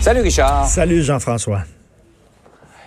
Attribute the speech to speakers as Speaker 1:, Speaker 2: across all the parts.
Speaker 1: Salut Richard.
Speaker 2: Salut Jean-François.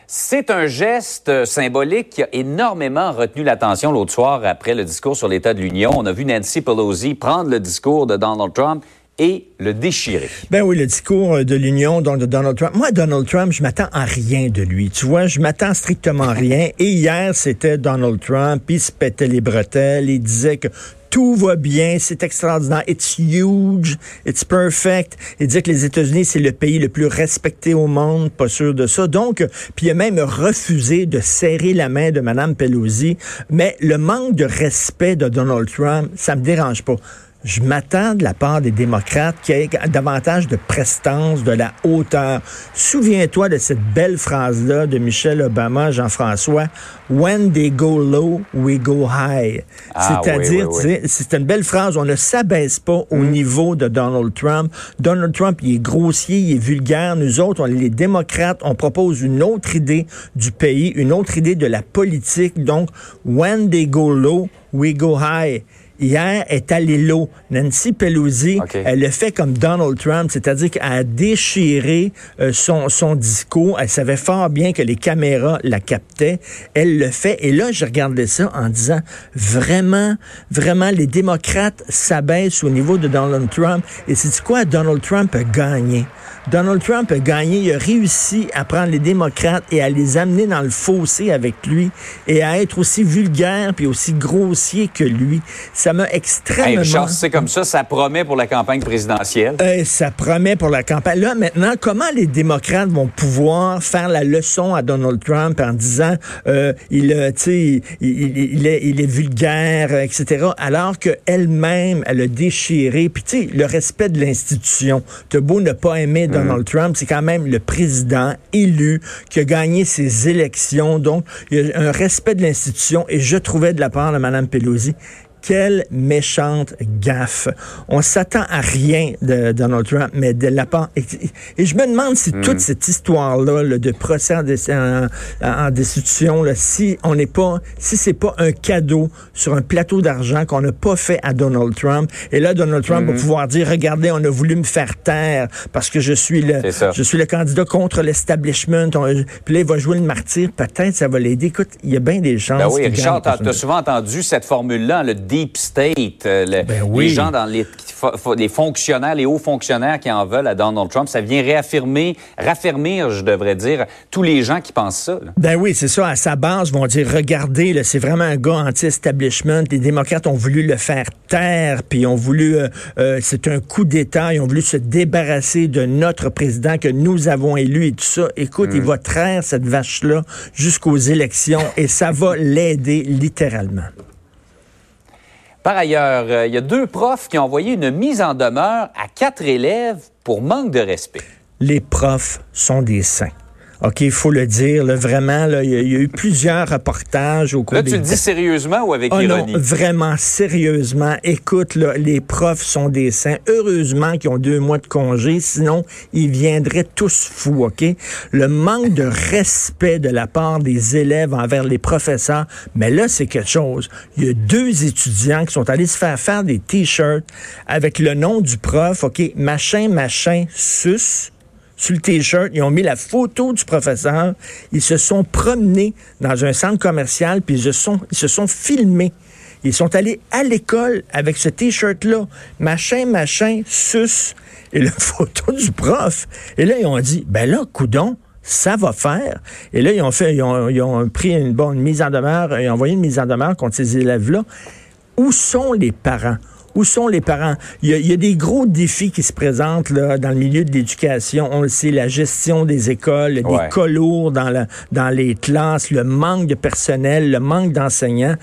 Speaker 1: C'est un geste symbolique qui a énormément retenu l'attention l'autre soir après le discours sur l'état de l'Union. On a vu Nancy Pelosi prendre le discours de Donald Trump et le déchirer.
Speaker 2: Ben oui, le discours de l'Union, donc de Donald Trump. Moi, Donald Trump, je m'attends à rien de lui. Tu vois, je m'attends strictement à rien. Et hier, c'était Donald Trump, il se pétait les bretelles, il disait que tout va bien, c'est extraordinaire, it's huge, it's perfect. Il dit que les États-Unis, c'est le pays le plus respecté au monde, pas sûr de ça. Donc, puis il a même refusé de serrer la main de Mme Pelosi. Mais le manque de respect de Donald Trump, ça me dérange pas je m'attends de la part des démocrates qu'il y ait davantage de prestance, de la hauteur. Souviens-toi de cette belle phrase-là de Michel Obama, Jean-François, When they go low, we go high.
Speaker 1: Ah,
Speaker 2: C'est-à-dire, c'est une belle phrase, on ne s'abaisse pas au mm. niveau de Donald Trump. Donald Trump, il est grossier, il est vulgaire. Nous autres, on, les démocrates, on propose une autre idée du pays, une autre idée de la politique. Donc, when they go low, we go high hier est allée l'eau. Nancy Pelosi, elle le fait comme Donald Trump, c'est-à-dire qu'elle a déchiré euh, son, son discours. Elle savait fort bien que les caméras la captaient. Elle le fait. Et là, je regardais ça en disant, vraiment, vraiment, les démocrates s'abaissent au niveau de Donald Trump. Et c'est quoi? Donald Trump a gagné? Donald Trump a gagné, il a réussi à prendre les démocrates et à les amener dans le fossé avec lui et à être aussi vulgaire puis aussi grossier que lui. Ça m'a extrêmement...
Speaker 1: Hey, c'est comme ça, ça promet pour la campagne présidentielle.
Speaker 2: Euh, ça promet pour la campagne. Là, maintenant, comment les démocrates vont pouvoir faire la leçon à Donald Trump en disant, euh, il, euh, il, il, est, il est vulgaire, etc., alors qu'elle-même, elle a déchiré. Puis, tu sais, le respect de l'institution. T'as beau ne pas aimer Donald mm. Trump, c'est quand même le président élu qui a gagné ses élections. Donc, il y a un respect de l'institution et je trouvais de la part de Mme Pelosi quelle méchante gaffe. On s'attend à rien de Donald Trump, mais de la part... Et, je me demande si toute hmm. cette histoire-là de procès en, destitution, là, si on n'est pas, si c'est pas un cadeau sur un plateau d'argent qu'on n'a pas fait à Donald Trump. Et là, Donald Trump va hmm. pouvoir dire, regardez, on a voulu me faire taire parce que je suis le, je suis le candidat contre l'establishment. Puis là, il va jouer le martyr. Peut-être ça va l'aider. Écoute, il y a bien des chances.
Speaker 1: Ben oui, Richard, tu as souvent entendu cette formule-là, le deep state, euh, ben les gens dans les, les fonctionnaires, les hauts fonctionnaires qui en veulent à Donald Trump, ça vient réaffirmer, raffermir, je devrais dire, tous les gens qui pensent ça.
Speaker 2: Ben oui, c'est ça. À sa base, vont dire, regardez, c'est vraiment un gars anti-establishment. Les démocrates ont voulu le faire taire, puis ont voulu, euh, euh, c'est un coup d'État, ils ont voulu se débarrasser de notre président que nous avons élu et tout ça. Écoute, il mm. va traire cette vache-là jusqu'aux élections et ça va l'aider littéralement.
Speaker 1: Par ailleurs, euh, il y a deux profs qui ont envoyé une mise en demeure à quatre élèves pour manque de respect.
Speaker 2: Les profs sont des saints. OK, il faut le dire, vraiment, il y, a eu plusieurs reportages au cours
Speaker 1: Là, tu le dis sérieusement ou avec
Speaker 2: oh
Speaker 1: ironie?
Speaker 2: Non, vraiment, sérieusement. Écoute, les profs sont des saints. Heureusement qu'ils ont deux mois de congé, sinon, ils viendraient tous fous, OK? Le manque de respect de la part des élèves envers les professeurs, mais là, c'est quelque chose. Il y a deux étudiants qui sont allés se faire faire des T-shirts avec le nom du prof, OK? Machin, machin, sus sur le T-shirt, ils ont mis la photo du professeur, ils se sont promenés dans un centre commercial, puis ils se sont, ils se sont filmés. Ils sont allés à l'école avec ce T-shirt-là, machin, machin, sus, et la photo du prof. Et là, ils ont dit, ben là, coudon, ça va faire. Et là, ils ont fait, ils ont, pris une bonne mise en demeure, ils ont envoyé une mise en demeure contre ces élèves-là. Où sont les parents? Où sont les parents? Il y, a, des gros défis qui se présentent là, dans le milieu de l'éducation. On le sait, la gestion des écoles, des colours dans, la, dans les classes, le manque de personnel, le manque d'enseignants.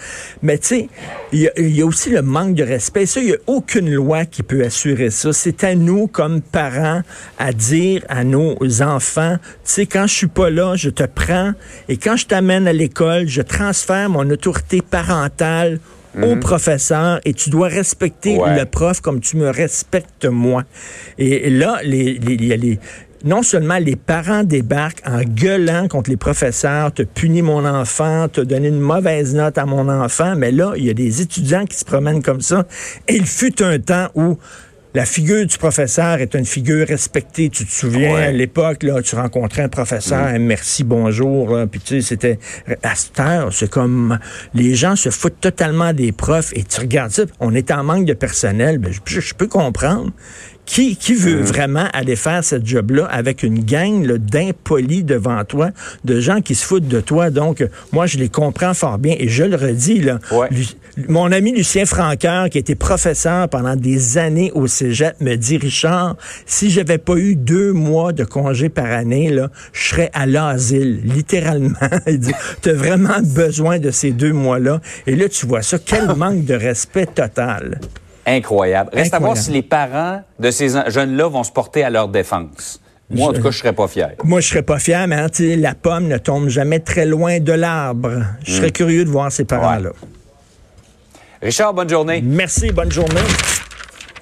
Speaker 2: Mais tu sais, il y, a aussi le manque de respect. Ça, il n'y a aucune loi qui peut assurer ça. C'est à nous, comme parents, à dire à nos enfants, tu sais, quand je suis pas là, je te prends et quand je t'amène à l'école, je transfère mon autorité parentale au mhm. professeur et tu dois respecter le prof comme tu me respectes moi. Et, là, les, les, les, non seulement les parents débarquent en gueulant contre les professeurs, te punit mon enfant, te donné une mauvaise note à mon enfant, mais là, il y a des étudiants qui se promènent comme ça. Et il fut un temps où la figure du professeur est une figure respectée. Tu te souviens, à l'époque, là, tu rencontrais un professeur, mm. merci, bonjour, puis tu sais, c'était... À cette heure, c'est comme... Les gens se foutent totalement des profs, et tu regardes ça, on est en manque de personnel, ben, je peux comprendre qui, qui veut mm. vraiment aller faire ce job-là avec une gang d'impolis devant toi, de gens qui se foutent de toi? Donc, moi, je les comprends fort bien. Et je le redis, là, mon ami Lucien Franqueur, qui était professeur pendant des années au cégep, me dit, Richard, si j'avais pas eu deux mois de congé par année, là, je serais à l'asile, littéralement. Il dit, tu as vraiment besoin de ces deux mois-là. Et là, tu vois ça, quel manque de respect total.
Speaker 1: Incroyable. Reste à voir si les parents de ces jeunes-là vont se porter à leur défense. Moi, en tout cas, je serais pas fier.
Speaker 2: Moi, je serais pas fier, mais hein, la pomme ne tombe jamais très loin de l'arbre. Je serais hmm. curieux de voir ces parents-là.
Speaker 1: Richard, bonne journée.
Speaker 2: Merci, bonne journée.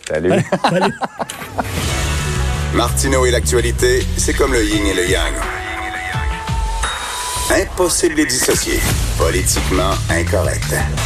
Speaker 1: Salut. Salut.
Speaker 3: Martineau et l'actualité, c'est comme le yin et le yang. Impossible de dissocier. Politiquement incorrect.